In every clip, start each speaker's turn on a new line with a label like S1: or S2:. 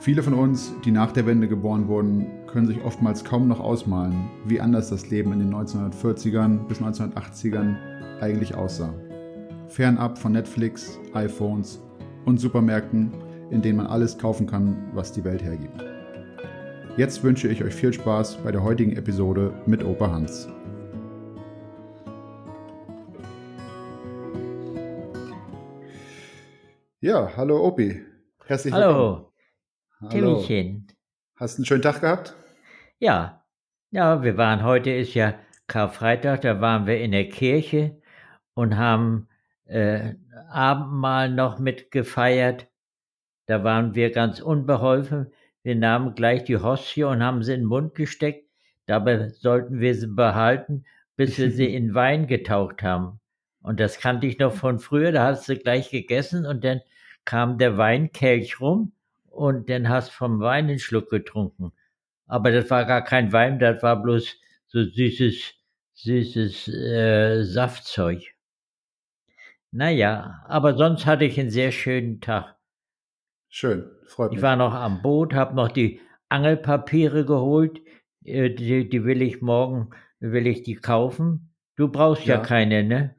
S1: Viele von uns, die nach der Wende geboren wurden, können sich oftmals kaum noch ausmalen, wie anders das Leben in den 1940ern bis 1980ern eigentlich aussah. Fernab von Netflix, iPhones und Supermärkten, in denen man alles kaufen kann, was die Welt hergibt. Jetzt wünsche ich euch viel Spaß bei der heutigen Episode mit Opa Hans. Ja, hallo Opi.
S2: Herzlich willkommen. Hallo.
S1: Hallo. Timchen. Hast du einen schönen Tag gehabt?
S2: Ja. Ja, wir waren heute ist ja Karfreitag, da waren wir in der Kirche und haben äh, Abendmahl noch mitgefeiert. Da waren wir ganz unbeholfen. Wir nahmen gleich die Hostie und haben sie in den Mund gesteckt. Dabei sollten wir sie behalten, bis wir sie in Wein getaucht haben. Und das kannte ich noch von früher. Da hast du gleich gegessen und dann kam der Weinkelch rum und dann hast vom Wein einen Schluck getrunken. Aber das war gar kein Wein, das war bloß so süßes, süßes äh, Saftzeug. Naja, aber sonst hatte ich einen sehr schönen Tag.
S1: Schön, freut mich.
S2: Ich war noch am Boot, habe noch die Angelpapiere geholt. Äh, die, die, will ich morgen, will ich die kaufen. Du brauchst ja, ja keine, ne?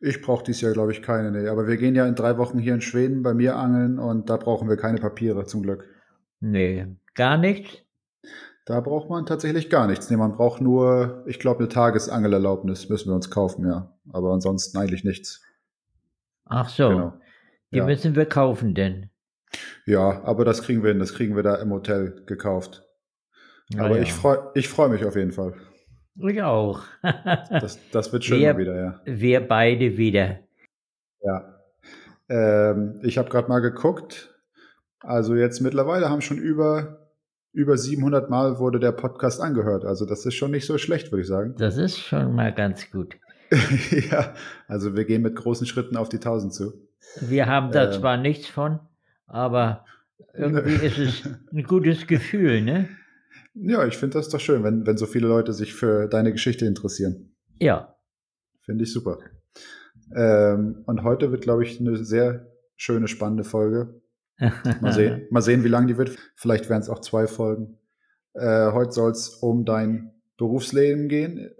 S1: Ich brauche dies Jahr, glaube ich, keine. Nee. Aber wir gehen ja in drei Wochen hier in Schweden bei mir angeln und da brauchen wir keine Papiere, zum Glück.
S2: Nee, gar nichts?
S1: Da braucht man tatsächlich gar nichts. Nee, man braucht nur, ich glaube, eine Tagesangelerlaubnis müssen wir uns kaufen, ja. Aber ansonsten eigentlich nichts.
S2: Ach so. Genau. Die ja. müssen wir kaufen denn.
S1: Ja, aber das kriegen wir hin. Das kriegen wir da im Hotel gekauft. Na aber ja. ich freue ich freu mich auf jeden Fall.
S2: Ich auch.
S1: das, das wird schön wir, wieder, ja.
S2: Wir beide wieder.
S1: Ja. Ähm, ich habe gerade mal geguckt. Also jetzt mittlerweile haben schon über, über 700 Mal wurde der Podcast angehört. Also das ist schon nicht so schlecht, würde ich sagen.
S2: Das ist schon mal ganz gut.
S1: ja, also wir gehen mit großen Schritten auf die 1000 zu.
S2: Wir haben da ähm, zwar nichts von, aber irgendwie ist es ein gutes Gefühl, ne?
S1: Ja, ich finde das doch schön, wenn, wenn so viele Leute sich für deine Geschichte interessieren.
S2: Ja.
S1: Finde ich super. Ähm, und heute wird, glaube ich, eine sehr schöne, spannende Folge. Mal sehen, mal sehen wie lang die wird. Vielleicht werden es auch zwei Folgen. Äh, heute soll es um dein Berufsleben gehen.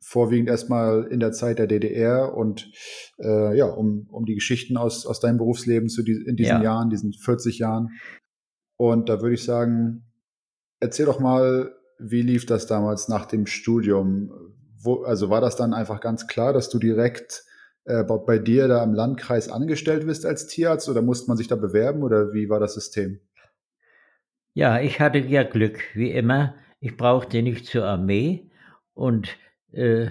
S1: Vorwiegend erstmal in der Zeit der DDR und äh, ja, um, um die Geschichten aus, aus deinem Berufsleben zu die, in diesen ja. Jahren, diesen 40 Jahren. Und da würde ich sagen, Erzähl doch mal, wie lief das damals nach dem Studium? Wo, also war das dann einfach ganz klar, dass du direkt äh, bei dir da im Landkreis angestellt bist als Tierarzt oder musste man sich da bewerben oder wie war das System?
S2: Ja, ich hatte ja Glück, wie immer. Ich brauchte nicht zur Armee und äh,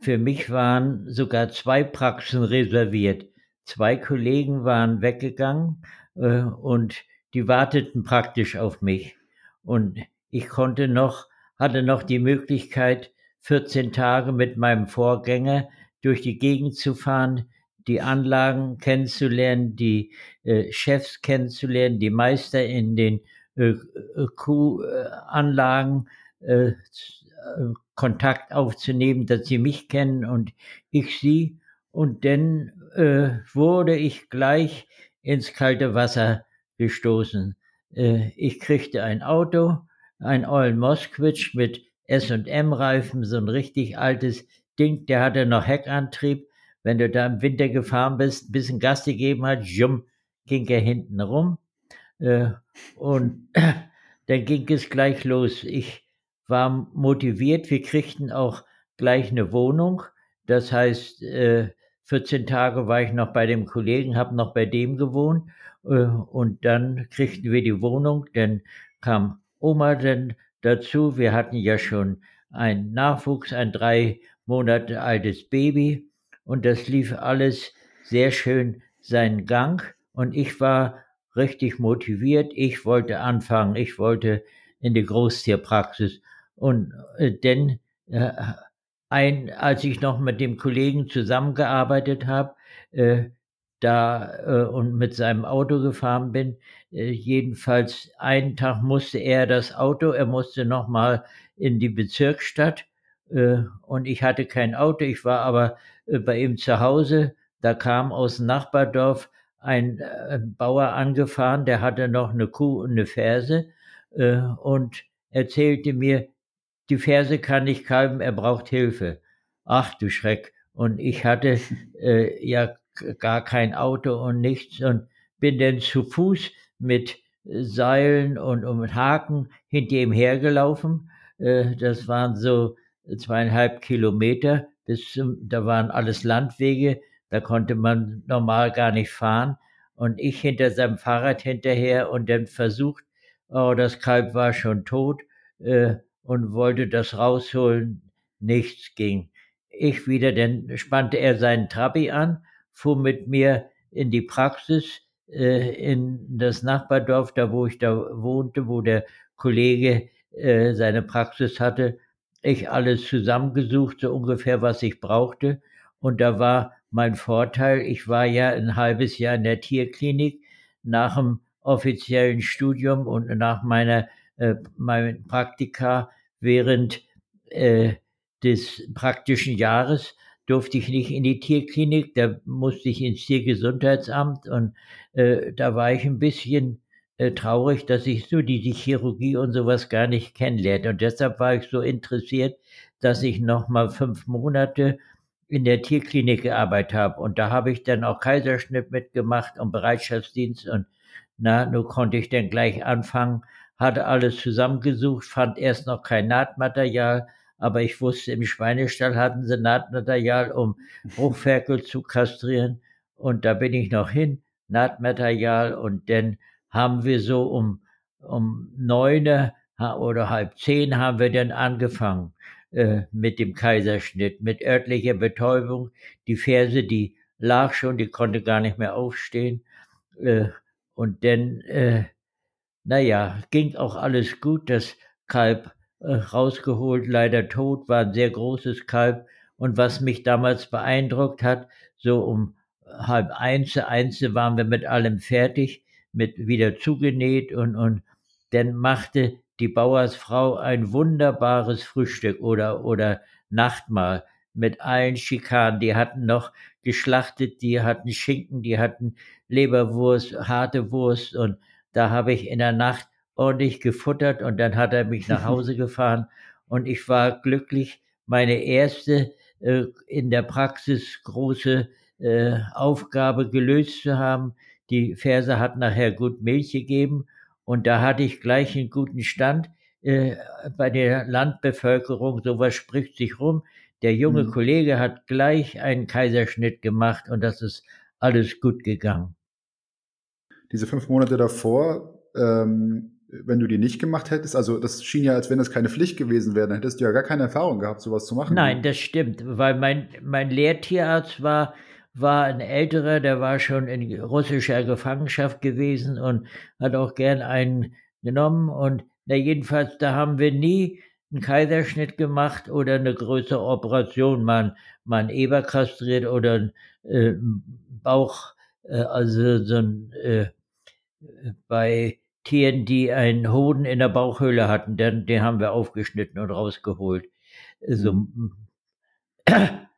S2: für mich waren sogar zwei Praxen reserviert. Zwei Kollegen waren weggegangen äh, und die warteten praktisch auf mich. Und ich konnte noch, hatte noch die Möglichkeit, 14 Tage mit meinem Vorgänger durch die Gegend zu fahren, die Anlagen kennenzulernen, die äh, Chefs kennenzulernen, die Meister in den äh, äh Kuhanlagen, äh, äh, Kontakt aufzunehmen, dass sie mich kennen und ich sie. Und dann äh, wurde ich gleich ins kalte Wasser gestoßen. Äh, ich kriegte ein Auto, ein Eulen Moskwitsch mit S&M-Reifen, so ein richtig altes Ding, der hatte noch Heckantrieb. Wenn du da im Winter gefahren bist, ein bisschen Gas gegeben hat, jum, ging er hinten rum. Äh, und dann ging es gleich los. Ich war motiviert, wir kriegten auch gleich eine Wohnung. Das heißt, 14 äh, Tage war ich noch bei dem Kollegen, habe noch bei dem gewohnt äh, und dann kriegten wir die Wohnung, dann kam Oma dann dazu. Wir hatten ja schon einen Nachwuchs, ein drei Monate altes Baby und das lief alles sehr schön seinen Gang und ich war richtig motiviert. Ich wollte anfangen, ich wollte in die Großtierpraxis. Und äh, denn äh, ein, als ich noch mit dem Kollegen zusammengearbeitet habe, äh, da äh, und mit seinem Auto gefahren bin, äh, jedenfalls einen Tag musste er das Auto, er musste nochmal in die Bezirksstadt äh, und ich hatte kein Auto, ich war aber äh, bei ihm zu Hause. Da kam aus dem Nachbardorf ein äh, Bauer angefahren, der hatte noch eine Kuh und eine Ferse äh, und erzählte mir, die Ferse kann nicht kalben, er braucht Hilfe. Ach du Schreck. Und ich hatte äh, ja gar kein Auto und nichts und bin dann zu Fuß mit Seilen und, und Haken hinter ihm hergelaufen. Äh, das waren so zweieinhalb Kilometer bis zum, da waren alles Landwege, da konnte man normal gar nicht fahren. Und ich hinter seinem Fahrrad hinterher und dann versucht, oh, das Kalb war schon tot äh, und wollte das rausholen. Nichts ging. Ich wieder, dann spannte er seinen Trabi an, fuhr mit mir in die Praxis, äh, in das Nachbardorf, da wo ich da wohnte, wo der Kollege äh, seine Praxis hatte ich alles zusammengesucht, so ungefähr, was ich brauchte. Und da war mein Vorteil, ich war ja ein halbes Jahr in der Tierklinik nach dem offiziellen Studium und nach meiner äh, meinem Praktika während äh, des praktischen Jahres durfte ich nicht in die Tierklinik, da musste ich ins Tiergesundheitsamt und äh, da war ich ein bisschen äh, traurig, dass ich so die, die Chirurgie und sowas gar nicht kennenlernte. Und deshalb war ich so interessiert, dass ich noch mal fünf Monate in der Tierklinik gearbeitet habe. Und da habe ich dann auch Kaiserschnitt mitgemacht und Bereitschaftsdienst. Und na, nun konnte ich dann gleich anfangen, hatte alles zusammengesucht, fand erst noch kein Nahtmaterial, aber ich wusste, im Schweinestall hatten sie Nahtmaterial, um Bruchferkel zu kastrieren. Und da bin ich noch hin, Nahtmaterial und dann haben wir so um, um neun oder halb zehn haben wir dann angefangen äh, mit dem Kaiserschnitt, mit örtlicher Betäubung. Die Ferse, die lag schon, die konnte gar nicht mehr aufstehen. Äh, und dann, äh, naja, ging auch alles gut. Das Kalb äh, rausgeholt, leider tot, war ein sehr großes Kalb. Und was mich damals beeindruckt hat, so um halb eins, eins waren wir mit allem fertig mit wieder zugenäht und, und dann machte die Bauersfrau ein wunderbares Frühstück oder, oder Nachtmahl mit allen Schikanen. Die hatten noch geschlachtet, die hatten Schinken, die hatten Leberwurst, harte Wurst und da habe ich in der Nacht ordentlich gefuttert und dann hat er mich nach Hause gefahren und ich war glücklich, meine erste äh, in der Praxis große äh, Aufgabe gelöst zu haben. Die Ferse hat nachher gut Milch gegeben und da hatte ich gleich einen guten Stand äh, bei der Landbevölkerung. Sowas spricht sich rum. Der junge mhm. Kollege hat gleich einen Kaiserschnitt gemacht und das ist alles gut gegangen.
S1: Diese fünf Monate davor, ähm, wenn du die nicht gemacht hättest, also das schien ja, als wenn das keine Pflicht gewesen wäre, dann hättest du ja gar keine Erfahrung gehabt, sowas zu machen.
S2: Nein, das stimmt, weil mein, mein Lehrtierarzt war war ein älterer, der war schon in russischer Gefangenschaft gewesen und hat auch gern einen genommen. Und na, jedenfalls, da haben wir nie einen Kaiserschnitt gemacht oder eine größere Operation, mal, mal einen Eber kastriert oder einen äh, Bauch, äh, also so ein, äh, bei Tieren, die einen Hoden in der Bauchhöhle hatten, den, den haben wir aufgeschnitten und rausgeholt. So, mhm.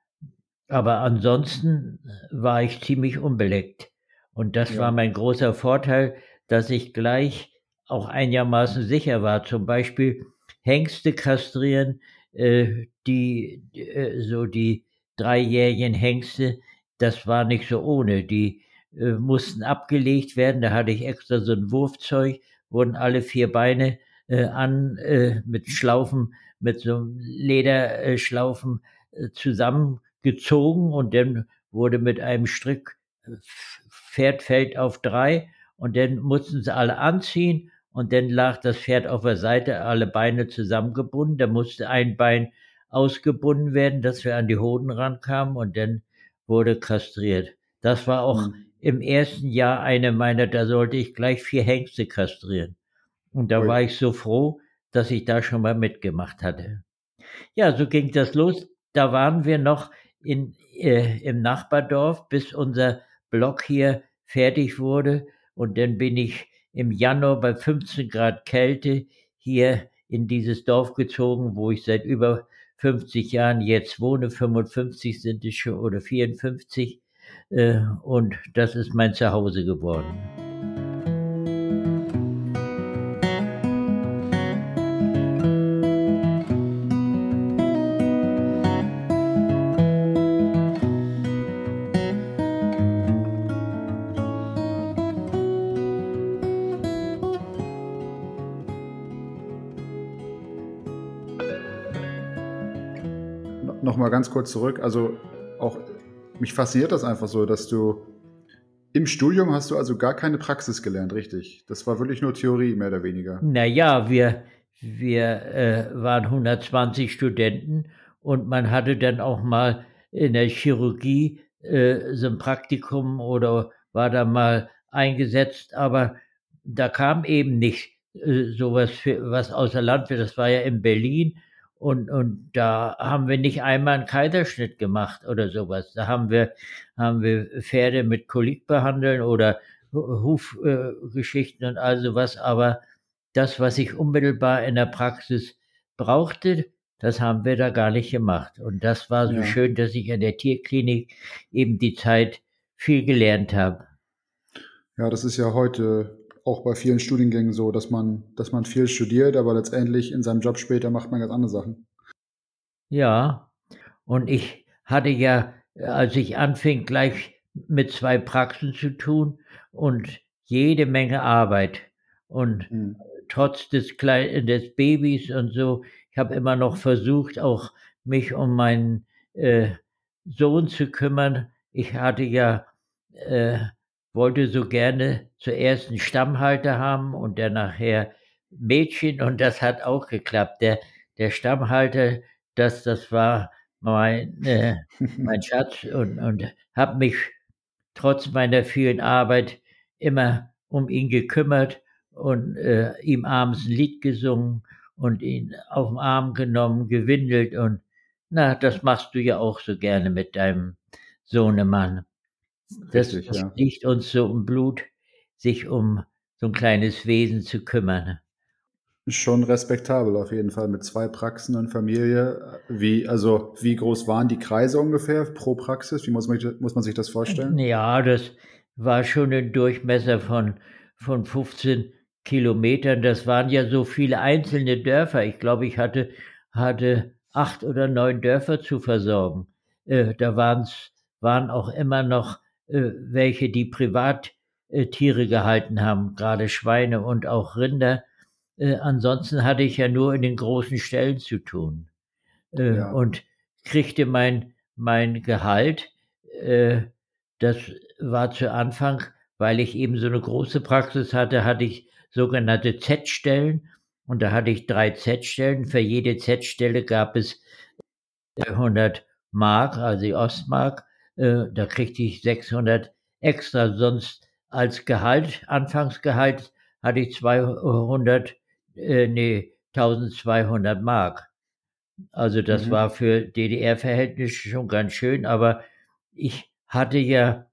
S2: Aber ansonsten war ich ziemlich unbeleckt. Und das ja. war mein großer Vorteil, dass ich gleich auch einigermaßen sicher war. Zum Beispiel Hengste kastrieren, äh, die, äh, so die dreijährigen Hengste, das war nicht so ohne. Die äh, mussten abgelegt werden. Da hatte ich extra so ein Wurfzeug, wurden alle vier Beine äh, an äh, mit Schlaufen, mit so Lederschlaufen äh, zusammen gezogen und dann wurde mit einem Strick äh, Pferd fällt auf drei und dann mussten sie alle anziehen und dann lag das Pferd auf der Seite, alle Beine zusammengebunden. Da musste ein Bein ausgebunden werden, dass wir an die Hoden rankamen und dann wurde kastriert. Das war auch mhm. Im ersten Jahr eine meiner, da sollte ich gleich vier Hengste kastrieren. Und da war ich so froh, dass ich da schon mal mitgemacht hatte. Ja, so ging das los. Da waren wir noch in, äh, im Nachbardorf, bis unser Block hier fertig wurde. Und dann bin ich im Januar bei 15 Grad Kälte hier in dieses Dorf gezogen, wo ich seit über 50 Jahren jetzt wohne. 55 sind es schon oder 54. Äh, und das ist mein Zuhause geworden.
S1: Nochmal ganz kurz zurück. Also mich fasziniert das einfach so, dass du im Studium hast du also gar keine Praxis gelernt, richtig? Das war wirklich nur Theorie, mehr oder weniger.
S2: Naja, wir, wir äh, waren 120 Studenten und man hatte dann auch mal in der Chirurgie äh, so ein Praktikum oder war da mal eingesetzt, aber da kam eben nicht äh, sowas für, was außer Landwirt. Das war ja in Berlin und, und da haben wir nicht einmal einen Kaiserschnitt gemacht oder sowas. Da haben wir, haben wir Pferde mit Kolik behandeln oder Hufgeschichten äh, und all sowas. Aber das, was ich unmittelbar in der Praxis brauchte, das haben wir da gar nicht gemacht. Und das war so ja. schön, dass ich in der Tierklinik eben die Zeit viel gelernt habe.
S1: Ja, das ist ja heute auch bei vielen Studiengängen so, dass man, dass man viel studiert, aber letztendlich in seinem Job später macht man ganz andere Sachen.
S2: Ja, und ich hatte ja, als ich anfing, gleich mit zwei Praxen zu tun und jede Menge Arbeit. Und mhm. trotz des, Klein des Babys und so, ich habe immer noch versucht, auch mich um meinen äh, Sohn zu kümmern. Ich hatte ja äh, wollte so gerne zuerst einen Stammhalter haben und dann nachher Mädchen und das hat auch geklappt. Der, der Stammhalter, das, das war mein, äh, mein Schatz und, und habe mich trotz meiner vielen Arbeit immer um ihn gekümmert und äh, ihm abends ein Lied gesungen und ihn auf den Arm genommen, gewindelt und na, das machst du ja auch so gerne mit deinem Sohnemann. Das, Richtig, das ja. liegt uns so im Blut, sich um so ein kleines Wesen zu kümmern.
S1: Schon respektabel auf jeden Fall mit zwei Praxen und Familie. Wie, also, wie groß waren die Kreise ungefähr pro Praxis? Wie muss man, muss man sich das vorstellen?
S2: Ja, das war schon ein Durchmesser von, von 15 Kilometern. Das waren ja so viele einzelne Dörfer. Ich glaube, ich hatte, hatte acht oder neun Dörfer zu versorgen. Äh, da waren's, waren auch immer noch welche die Privattiere gehalten haben, gerade Schweine und auch Rinder. Äh, ansonsten hatte ich ja nur in den großen Stellen zu tun äh, ja. und kriegte mein, mein Gehalt. das war zu Anfang, weil ich eben so eine große Praxis hatte, hatte ich sogenannte Z-Stellen. Und da hatte ich drei Z-Stellen. Für jede Z-Stelle gab es 100 Mark, also die Ostmark. Äh, da kriegte ich 600 extra, sonst als Gehalt, Anfangsgehalt hatte ich 200, äh, nee, 1200 Mark. Also das mhm. war für DDR-Verhältnisse schon ganz schön, aber ich hatte ja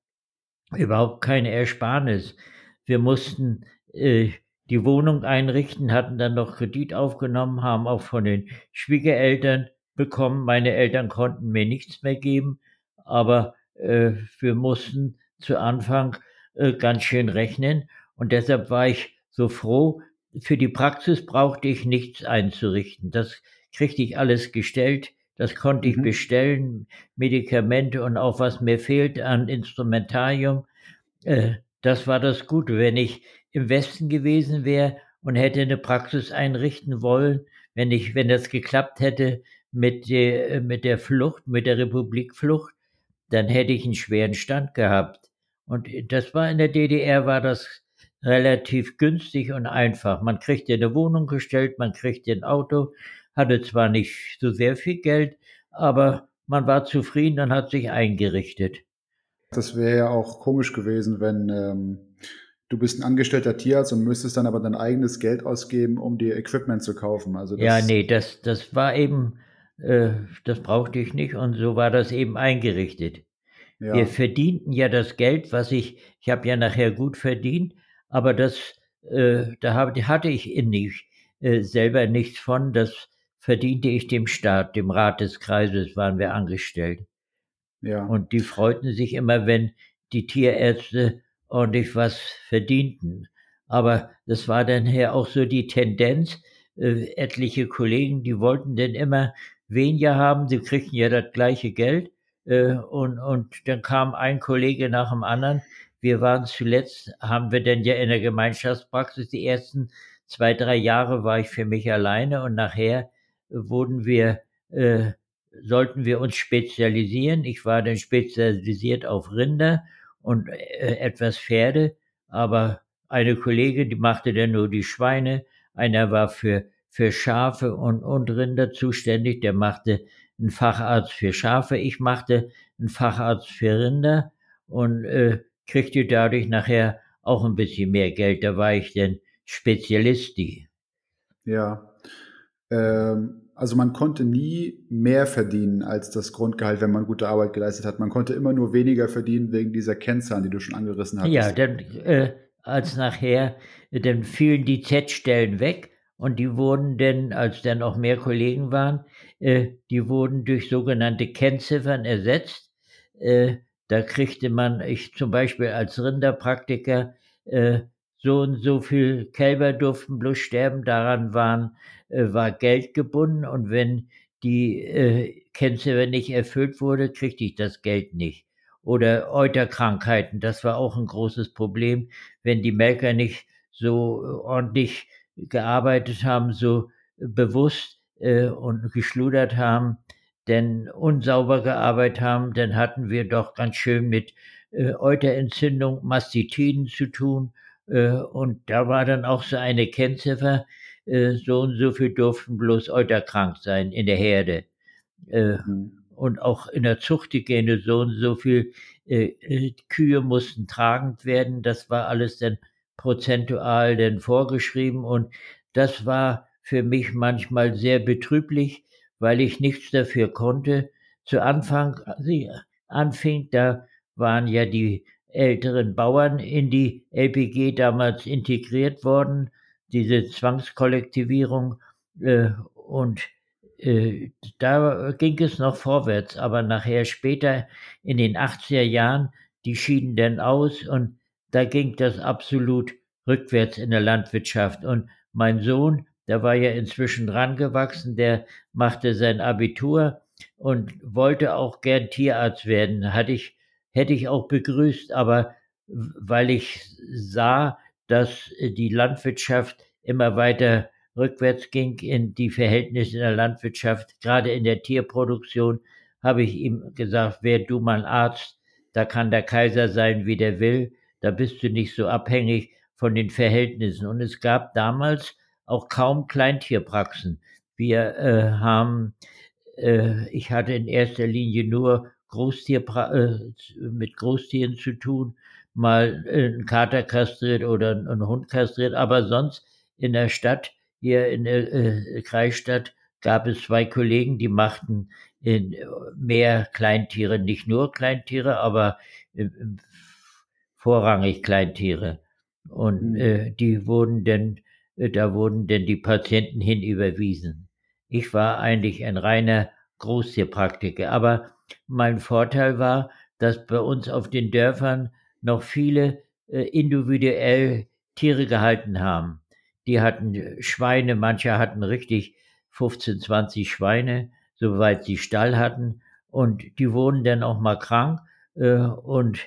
S2: überhaupt keine Ersparnis. Wir mussten äh, die Wohnung einrichten, hatten dann noch Kredit aufgenommen, haben auch von den Schwiegereltern bekommen. Meine Eltern konnten mir nichts mehr geben, aber wir mussten zu Anfang äh, ganz schön rechnen und deshalb war ich so froh. Für die Praxis brauchte ich nichts einzurichten. Das kriegte ich alles gestellt. Das konnte ich mhm. bestellen, Medikamente und auch was mir fehlt an Instrumentarium. Äh, das war das Gute. Wenn ich im Westen gewesen wäre und hätte eine Praxis einrichten wollen, wenn ich, wenn das geklappt hätte mit der, mit der Flucht, mit der Republikflucht, dann hätte ich einen schweren Stand gehabt. Und das war in der DDR, war das relativ günstig und einfach. Man kriegte eine Wohnung gestellt, man kriegte ein Auto, hatte zwar nicht so sehr viel Geld, aber man war zufrieden und hat sich eingerichtet.
S1: Das wäre ja auch komisch gewesen, wenn ähm, du bist ein angestellter Tierarzt und müsstest dann aber dein eigenes Geld ausgeben, um dir Equipment zu kaufen. Also
S2: ja, nee, das, das war eben, äh, das brauchte ich nicht und so war das eben eingerichtet. Ja. Wir verdienten ja das Geld, was ich, ich habe ja nachher gut verdient, aber das, äh, da hab, hatte ich in nicht, äh, selber nichts von, das verdiente ich dem Staat, dem Rat des Kreises waren wir angestellt. Ja. Und die freuten sich immer, wenn die Tierärzte ordentlich was verdienten. Aber das war dann her auch so die Tendenz, äh, etliche Kollegen, die wollten denn immer weniger haben, sie kriegten ja das gleiche Geld äh, und, und dann kam ein Kollege nach dem anderen. Wir waren zuletzt, haben wir denn ja in der Gemeinschaftspraxis, die ersten zwei, drei Jahre war ich für mich alleine und nachher wurden wir, äh, sollten wir uns spezialisieren. Ich war dann spezialisiert auf Rinder und äh, etwas Pferde, aber eine Kollegin, die machte dann nur die Schweine, einer war für, für Schafe und, und Rinder zuständig, der machte einen Facharzt für Schafe, ich machte einen Facharzt für Rinder und äh, kriegte dadurch nachher auch ein bisschen mehr Geld. Da war ich dann Spezialisti.
S1: Ja. Ähm, also man konnte nie mehr verdienen als das Grundgehalt, wenn man gute Arbeit geleistet hat. Man konnte immer nur weniger verdienen wegen dieser Kennzahlen, die du schon angerissen hast.
S2: Ja, dann äh, als nachher, dann fielen die Z-Stellen weg und die wurden dann, als dann auch mehr Kollegen waren, äh, die wurden durch sogenannte Kennziffern ersetzt. Äh, da kriegte man, ich zum Beispiel als Rinderpraktiker, äh, so und so viel Kälber durften bloß sterben, daran waren, äh, war Geld gebunden und wenn die äh, Kennziffer nicht erfüllt wurde, kriegte ich das Geld nicht. Oder Euterkrankheiten, das war auch ein großes Problem, wenn die Melker nicht so ordentlich gearbeitet haben, so bewusst äh, und geschludert haben, denn unsauber gearbeitet haben, dann hatten wir doch ganz schön mit äh, Euterentzündung, Mastitiden zu tun. Äh, und da war dann auch so eine Kennziffer, äh, so und so viel durften bloß euterkrank sein in der Herde. Äh, mhm. Und auch in der Zuchthygiene so und so viel äh, äh, Kühe mussten tragend werden. Das war alles dann prozentual denn vorgeschrieben und das war für mich manchmal sehr betrüblich, weil ich nichts dafür konnte. Zu Anfang, sie anfing, da waren ja die älteren Bauern in die LPG damals integriert worden, diese Zwangskollektivierung äh, und äh, da ging es noch vorwärts, aber nachher später in den 80er Jahren, die schieden dann aus und da ging das absolut rückwärts in der Landwirtschaft. Und mein Sohn, der war ja inzwischen rangewachsen, der machte sein Abitur und wollte auch gern Tierarzt werden. Hatte ich, hätte ich auch begrüßt, aber weil ich sah, dass die Landwirtschaft immer weiter rückwärts ging in die Verhältnisse in der Landwirtschaft, gerade in der Tierproduktion, habe ich ihm gesagt, wer du mal Arzt, da kann der Kaiser sein, wie der will da bist du nicht so abhängig von den Verhältnissen. Und es gab damals auch kaum Kleintierpraxen. Wir äh, haben, äh, ich hatte in erster Linie nur Großtier, äh, mit Großtieren zu tun, mal ein Kater kastriert oder ein Hund kastriert, aber sonst in der Stadt, hier in der äh, Kreisstadt, gab es zwei Kollegen, die machten in mehr Kleintiere, nicht nur Kleintiere, aber vorrangig Kleintiere. Und mhm. äh, die wurden denn, äh, da wurden denn die Patienten hin überwiesen. Ich war eigentlich ein reiner Großtierpraktiker, aber mein Vorteil war, dass bei uns auf den Dörfern noch viele äh, individuell Tiere gehalten haben. Die hatten Schweine, manche hatten richtig 15, 20 Schweine, soweit sie Stall hatten. Und die wurden dann auch mal krank. Äh, und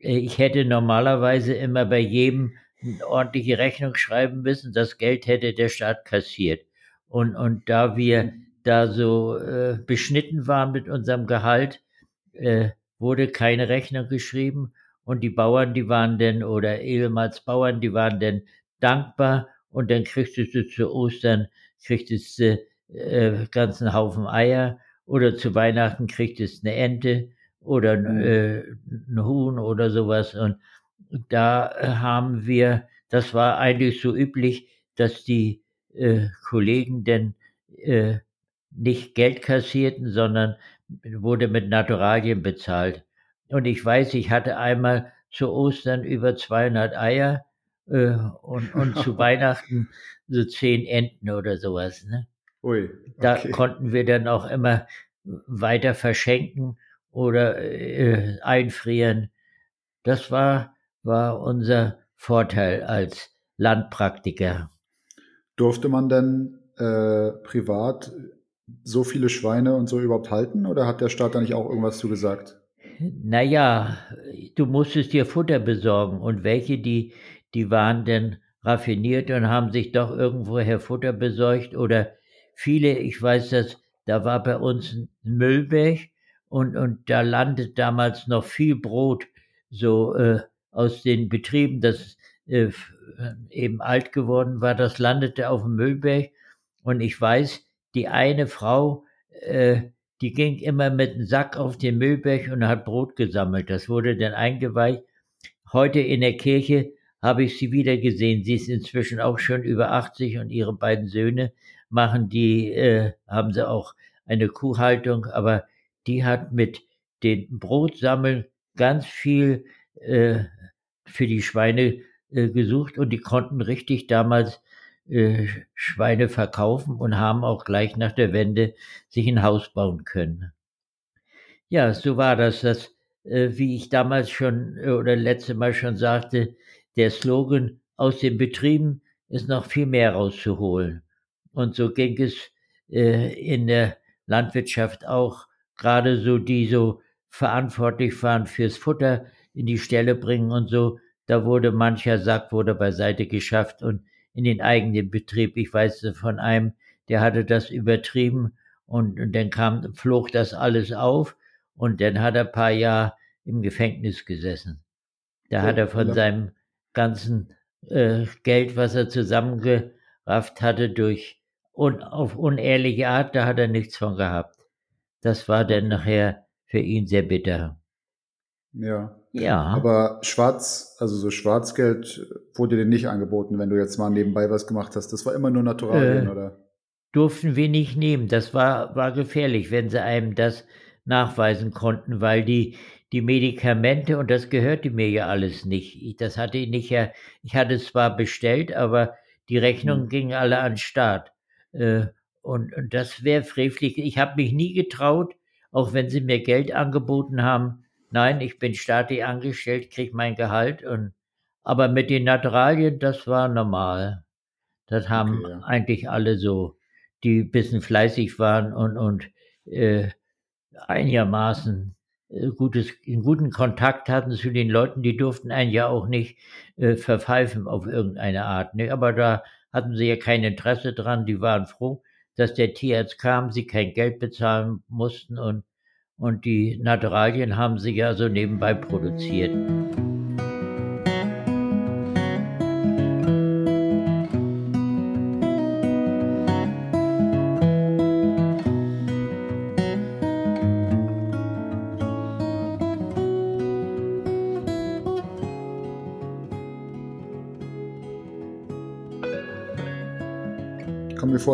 S2: äh, ich hätte normalerweise immer bei jedem eine ordentliche Rechnung schreiben müssen. Das Geld hätte der Staat kassiert. Und, und da wir da so äh, beschnitten waren mit unserem Gehalt, äh, wurde keine Rechnung geschrieben. Und die Bauern, die waren denn, oder ehemals Bauern, die waren denn dankbar. Und dann kriegtest du zu Ostern, kriegtest du äh, ganzen Haufen Eier. Oder zu Weihnachten kriegtest du eine Ente oder mhm. äh, ein Huhn oder sowas. Und da haben wir, das war eigentlich so üblich, dass die äh, Kollegen denn äh, nicht Geld kassierten, sondern wurde mit Naturalien bezahlt. Und ich weiß, ich hatte einmal zu Ostern über 200 Eier äh, und, und zu Weihnachten so zehn Enten oder sowas. Ne? Ui, okay. Da konnten wir dann auch immer weiter verschenken oder äh, einfrieren. Das war, war unser Vorteil als Landpraktiker.
S1: Durfte man denn äh, privat so viele Schweine und so überhaupt halten oder hat der Staat da nicht auch irgendwas zu gesagt?
S2: Naja, du musstest dir Futter besorgen und welche, die, die waren denn raffiniert und haben sich doch irgendwoher Futter besorgt oder viele, ich weiß das, da war bei uns ein Müllberg und, und da landet damals noch viel Brot so äh, aus den Betrieben, das äh, eben alt geworden war, das landete auf dem Müllberg und ich weiß, die eine Frau, äh, die ging immer mit einem Sack auf den Müllberg und hat Brot gesammelt. Das wurde dann eingeweicht. Heute in der Kirche habe ich sie wieder gesehen. Sie ist inzwischen auch schon über 80 und ihre beiden Söhne machen die, äh, haben sie auch eine Kuhhaltung, aber die hat mit den Brotsammeln ganz viel äh, für die Schweine äh, gesucht und die konnten richtig damals äh, Schweine verkaufen und haben auch gleich nach der Wende sich ein Haus bauen können. Ja, so war das. Das, äh, wie ich damals schon äh, oder letzte Mal schon sagte, der Slogan aus den Betrieben ist noch viel mehr rauszuholen. Und so ging es äh, in der Landwirtschaft auch, gerade so, die so verantwortlich waren fürs Futter in die Stelle bringen und so, da wurde mancher Sack wurde beiseite geschafft und in den eigenen Betrieb. Ich weiß von einem, der hatte das übertrieben und, und dann kam, flog das alles auf und dann hat er ein paar Jahre im Gefängnis gesessen. Da oh, hat er von ja. seinem ganzen äh, Geld, was er zusammengerafft hatte, durch und auf unehrliche Art, da hat er nichts von gehabt. Das war dann nachher für ihn sehr bitter.
S1: Ja. Ja. Aber schwarz, also so Schwarzgeld wurde dir nicht angeboten, wenn du jetzt mal nebenbei was gemacht hast. Das war immer nur Naturalien, äh, oder?
S2: Durften wir nicht nehmen. Das war, war gefährlich, wenn sie einem das nachweisen konnten, weil die, die Medikamente, und das gehörte mir ja alles nicht. Ich, das hatte ich nicht ja, ich hatte es zwar bestellt, aber die Rechnungen hm. gingen alle an den Staat. Äh, und, und das wäre frevelig. Ich habe mich nie getraut, auch wenn sie mir Geld angeboten haben, Nein, ich bin staatlich angestellt, kriege mein Gehalt und aber mit den Naturalien, das war normal. Das haben okay, ja. eigentlich alle so, die ein bisschen fleißig waren und, und äh, einigermaßen gutes, einen guten Kontakt hatten zu den Leuten, die durften einen ja auch nicht äh, verpfeifen auf irgendeine Art. Ne? Aber da hatten sie ja kein Interesse dran, die waren froh, dass der Tierarzt kam, sie kein Geld bezahlen mussten und und die Naturalien haben sie ja so nebenbei produziert.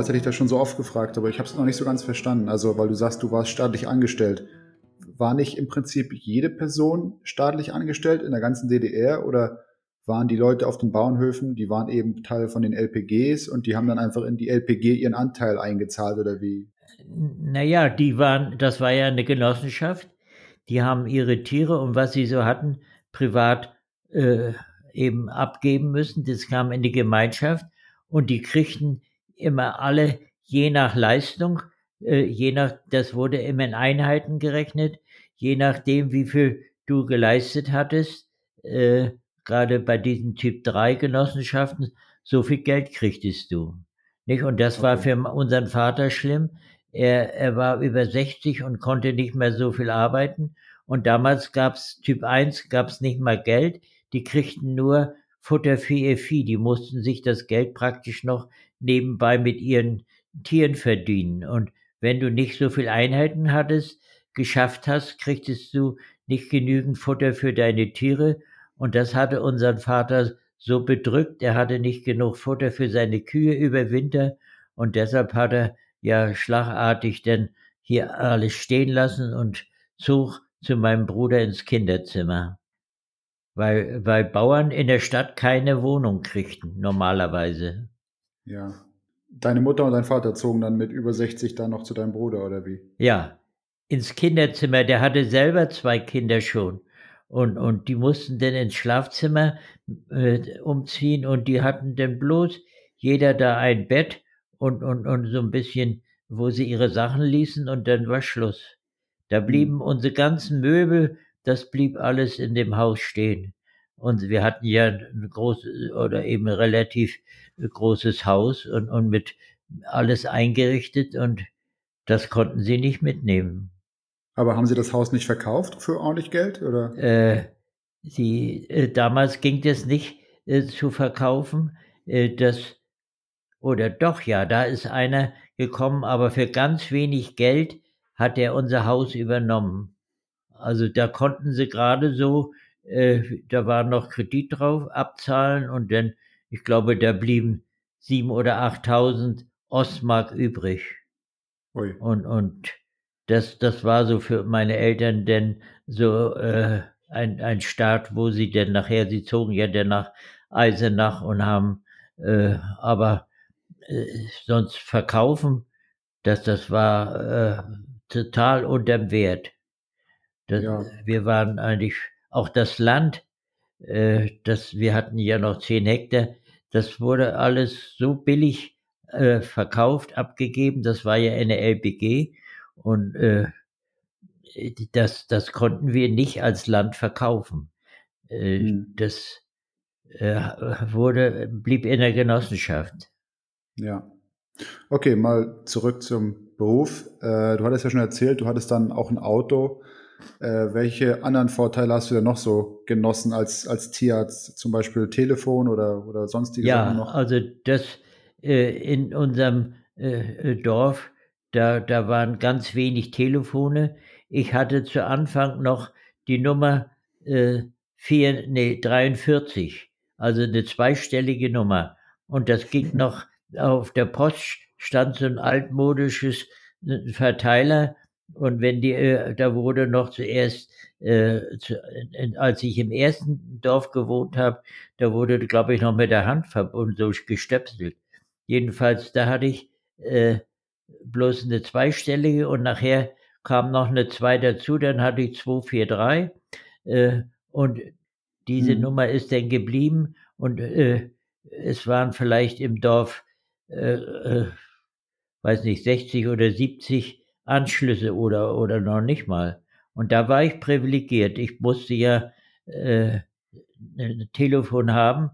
S1: Als hätte ich das schon so oft gefragt, aber ich habe es noch nicht so ganz verstanden. Also, weil du sagst, du warst staatlich angestellt. War nicht im Prinzip jede Person staatlich angestellt in der ganzen DDR oder waren die Leute auf den Bauernhöfen, die waren eben Teil von den LPGs und die haben dann einfach in die LPG ihren Anteil eingezahlt oder wie?
S2: Naja, die waren, das war ja eine Genossenschaft, die haben ihre Tiere und was sie so hatten, privat äh, eben abgeben müssen. Das kam in die Gemeinschaft und die kriegten immer alle je nach Leistung, äh, je nach, das wurde immer in Einheiten gerechnet, je nachdem, wie viel du geleistet hattest, äh, gerade bei diesen Typ 3 Genossenschaften, so viel Geld kriegtest du. Nicht? Und das okay. war für unseren Vater schlimm. Er, er war über 60 und konnte nicht mehr so viel arbeiten. Und damals gab's Typ 1, gab's nicht mal Geld. Die kriegten nur Futter für ihr Vieh. Die mussten sich das Geld praktisch noch nebenbei mit ihren Tieren verdienen. Und wenn du nicht so viel Einheiten hattest, geschafft hast, kriegtest du nicht genügend Futter für deine Tiere. Und das hatte unseren Vater so bedrückt. Er hatte nicht genug Futter für seine Kühe über Winter. Und deshalb hat er ja schlagartig denn hier alles stehen lassen und zog zu meinem Bruder ins Kinderzimmer. Weil, weil Bauern in der Stadt keine Wohnung kriegten, normalerweise.
S1: Ja. Deine Mutter und dein Vater zogen dann mit über 60 dann noch zu deinem Bruder, oder wie?
S2: Ja, ins Kinderzimmer. Der hatte selber zwei Kinder schon. Und, und die mussten dann ins Schlafzimmer äh, umziehen und die hatten dann bloß jeder da ein Bett und, und, und so ein bisschen, wo sie ihre Sachen ließen und dann war Schluss. Da blieben mhm. unsere ganzen Möbel, das blieb alles in dem Haus stehen. Und wir hatten ja ein großes oder eben relativ großes Haus und, und mit alles eingerichtet und das konnten sie nicht mitnehmen.
S1: Aber haben Sie das Haus nicht verkauft für ordentlich Geld? Oder?
S2: Äh, sie, äh, damals ging das nicht äh, zu verkaufen. Äh, das, oder doch, ja, da ist einer gekommen, aber für ganz wenig Geld hat er unser Haus übernommen. Also da konnten sie gerade so, äh, da war noch Kredit drauf, abzahlen und dann, ich glaube, da blieben sieben oder achttausend Ostmark übrig. Ui. Und, und das, das war so für meine Eltern denn so äh, ein, ein Start, wo sie denn nachher, sie zogen ja dann nach Eisenach und haben äh, aber äh, sonst verkaufen, dass das war äh, total unterm Wert. Das, ja. Wir waren eigentlich auch das Land, äh, das wir hatten ja noch zehn Hektar, das wurde alles so billig äh, verkauft, abgegeben. Das war ja eine LPG und äh, das, das konnten wir nicht als Land verkaufen. Äh, hm. Das äh, wurde, blieb in der Genossenschaft.
S1: Ja. Okay, mal zurück zum Beruf. Äh, du hattest ja schon erzählt, du hattest dann auch ein Auto. Äh, welche anderen Vorteile hast du denn noch so genossen als, als Tierarzt? Zum Beispiel Telefon oder, oder sonstige
S2: ja,
S1: Sachen noch?
S2: Ja, also das äh, in unserem äh, Dorf, da, da waren ganz wenig Telefone. Ich hatte zu Anfang noch die Nummer äh, 4, nee, 43, also eine zweistellige Nummer. Und das ging noch auf der Post stand so ein altmodisches äh, Verteiler und wenn die, äh, da wurde noch zuerst, äh, zu, äh, als ich im ersten Dorf gewohnt habe, da wurde, glaube ich, noch mit der Hand verbunden, so gestöpselt. Jedenfalls, da hatte ich äh, bloß eine zweistellige und nachher kam noch eine zwei dazu, dann hatte ich 243 äh, und diese hm. Nummer ist dann geblieben und äh, es waren vielleicht im Dorf äh, äh, weiß nicht, 60 oder 70 Anschlüsse oder, oder noch nicht mal. Und da war ich privilegiert. Ich musste ja äh, ein Telefon haben.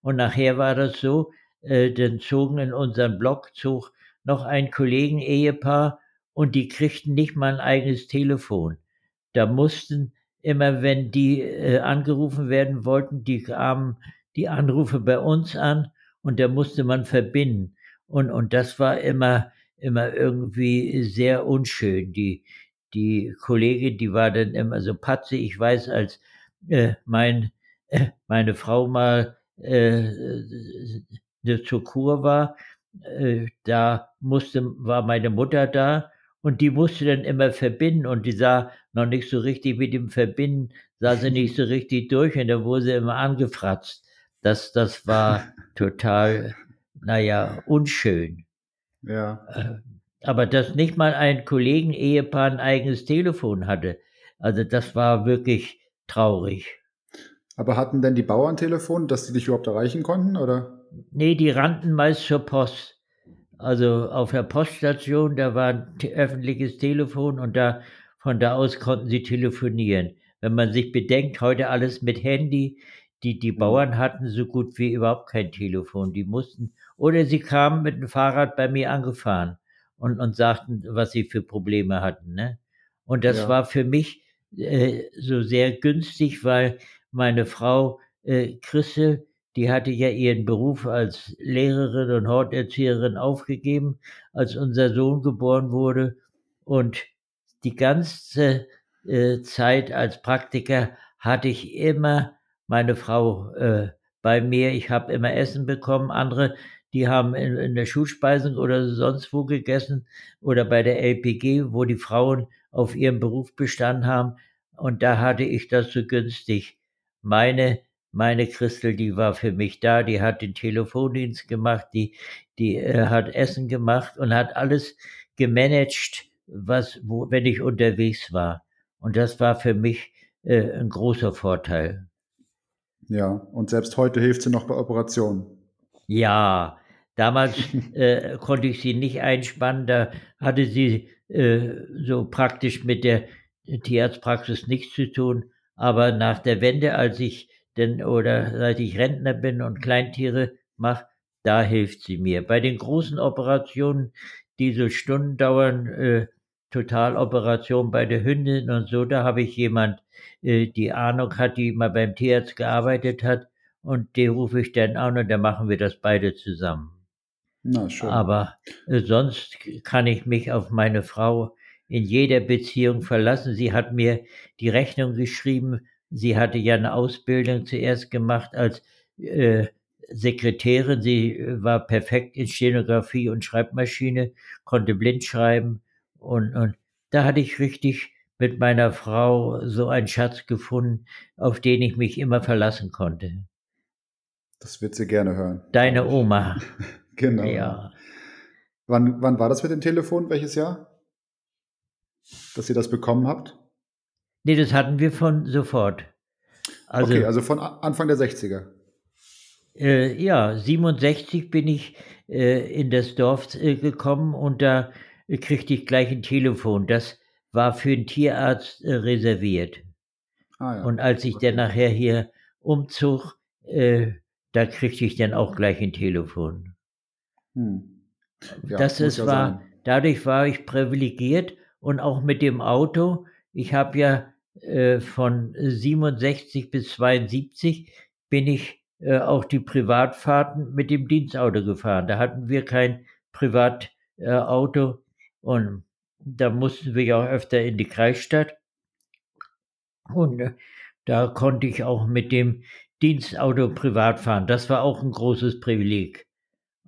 S2: Und nachher war das so, äh, dann zogen in unseren Block zog noch ein Kollegen-Ehepaar und die kriegten nicht mal ein eigenes Telefon. Da mussten immer, wenn die äh, angerufen werden wollten, die kamen die Anrufe bei uns an und da musste man verbinden. Und, und das war immer, immer irgendwie sehr unschön. Die, die Kollegin, die war dann immer so patzig. Ich weiß, als äh, mein, äh, meine Frau mal äh, zur Kur war, äh, da musste, war meine Mutter da und die musste dann immer verbinden und die sah noch nicht so richtig mit dem Verbinden, sah sie nicht so richtig durch und da wurde sie immer angefratzt. Das, das war total naja, unschön.
S1: Ja.
S2: Äh, aber dass nicht mal ein Kollegen-Ehepaar ein eigenes Telefon hatte, also das war wirklich traurig.
S1: Aber hatten denn die Bauern Telefon, dass sie dich überhaupt erreichen konnten, oder?
S2: Nee, die rannten meist zur Post. Also auf der Poststation, da war ein öffentliches Telefon und da von da aus konnten sie telefonieren. Wenn man sich bedenkt, heute alles mit Handy, die, die mhm. Bauern hatten so gut wie überhaupt kein Telefon. Die mussten oder sie kamen mit dem Fahrrad bei mir angefahren und, und sagten, was sie für Probleme hatten. Ne? Und das ja. war für mich äh, so sehr günstig, weil meine Frau äh, Chrisse, die hatte ja ihren Beruf als Lehrerin und Horterzieherin aufgegeben, als unser Sohn geboren wurde. Und die ganze äh, Zeit als Praktiker hatte ich immer meine Frau äh, bei mir. Ich habe immer Essen bekommen. Andere, die haben in, in, der Schulspeisung oder sonst wo gegessen oder bei der LPG, wo die Frauen auf ihrem Beruf bestanden haben. Und da hatte ich das so günstig. Meine, meine Christel, die war für mich da, die hat den Telefondienst gemacht, die, die äh, hat Essen gemacht und hat alles gemanagt, was, wo, wenn ich unterwegs war. Und das war für mich äh, ein großer Vorteil.
S1: Ja, und selbst heute hilft sie noch bei Operationen.
S2: Ja, damals äh, konnte ich sie nicht einspannen, da hatte sie äh, so praktisch mit der Tierarztpraxis nichts zu tun. Aber nach der Wende, als ich denn oder seit ich Rentner bin und Kleintiere mache, da hilft sie mir. Bei den großen Operationen, die so Stunden dauern, äh, Totaloperation bei der Hündin und so, da habe ich jemand, äh, die Ahnung hat, die mal beim Tierarzt gearbeitet hat und den rufe ich dann an und dann machen wir das beide zusammen.
S1: Na, schön.
S2: Aber äh, sonst kann ich mich auf meine Frau in jeder Beziehung verlassen. Sie hat mir die Rechnung geschrieben. Sie hatte ja eine Ausbildung zuerst gemacht als äh, Sekretärin. Sie äh, war perfekt in Stenografie und Schreibmaschine, konnte blind schreiben und, und da hatte ich richtig mit meiner Frau so einen Schatz gefunden, auf den ich mich immer verlassen konnte.
S1: Das wird sie gerne hören.
S2: Deine Oma.
S1: genau. Ja. Wann, wann war das mit dem Telefon? Welches Jahr? Dass ihr das bekommen habt?
S2: Nee, das hatten wir von sofort.
S1: Also, okay, also von Anfang der 60er.
S2: Äh, ja, 67 bin ich äh, in das Dorf äh, gekommen und da kriegte ich gleich ein Telefon. Das war für einen Tierarzt äh, reserviert. Ah, ja. Und als ich dann nachher hier umzog, äh, da kriegte ich dann auch gleich ein Telefon. Hm. Ja, das ist, ja war, sein. dadurch war ich privilegiert und auch mit dem Auto. Ich habe ja äh, von 67 bis 72 bin ich äh, auch die Privatfahrten mit dem Dienstauto gefahren. Da hatten wir kein Privatauto und da mussten wir ja auch öfter in die Kreisstadt. Und äh, da konnte ich auch mit dem Dienstauto privat fahren. Das war auch ein großes Privileg.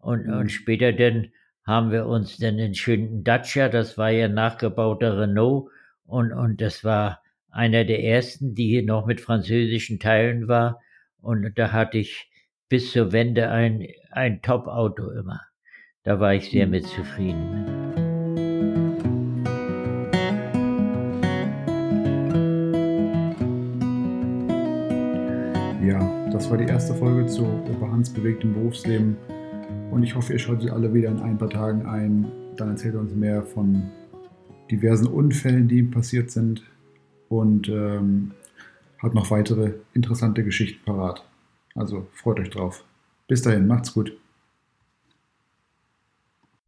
S2: Und, mhm. und später dann haben wir uns dann in schönen Dacia, das war ja nachgebauter Renault, und, und das war einer der ersten, die hier noch mit französischen Teilen war. Und da hatte ich bis zur Wende ein, ein Top-Auto immer. Da war ich sehr mhm. mit zufrieden.
S1: Das war die erste Folge zu Opa Hans bewegtem Berufsleben. Und ich hoffe, ihr schaut sie alle wieder in ein paar Tagen ein. Dann erzählt er uns mehr von diversen Unfällen, die ihm passiert sind. Und ähm, hat noch weitere interessante Geschichten parat. Also freut euch drauf. Bis dahin, macht's gut.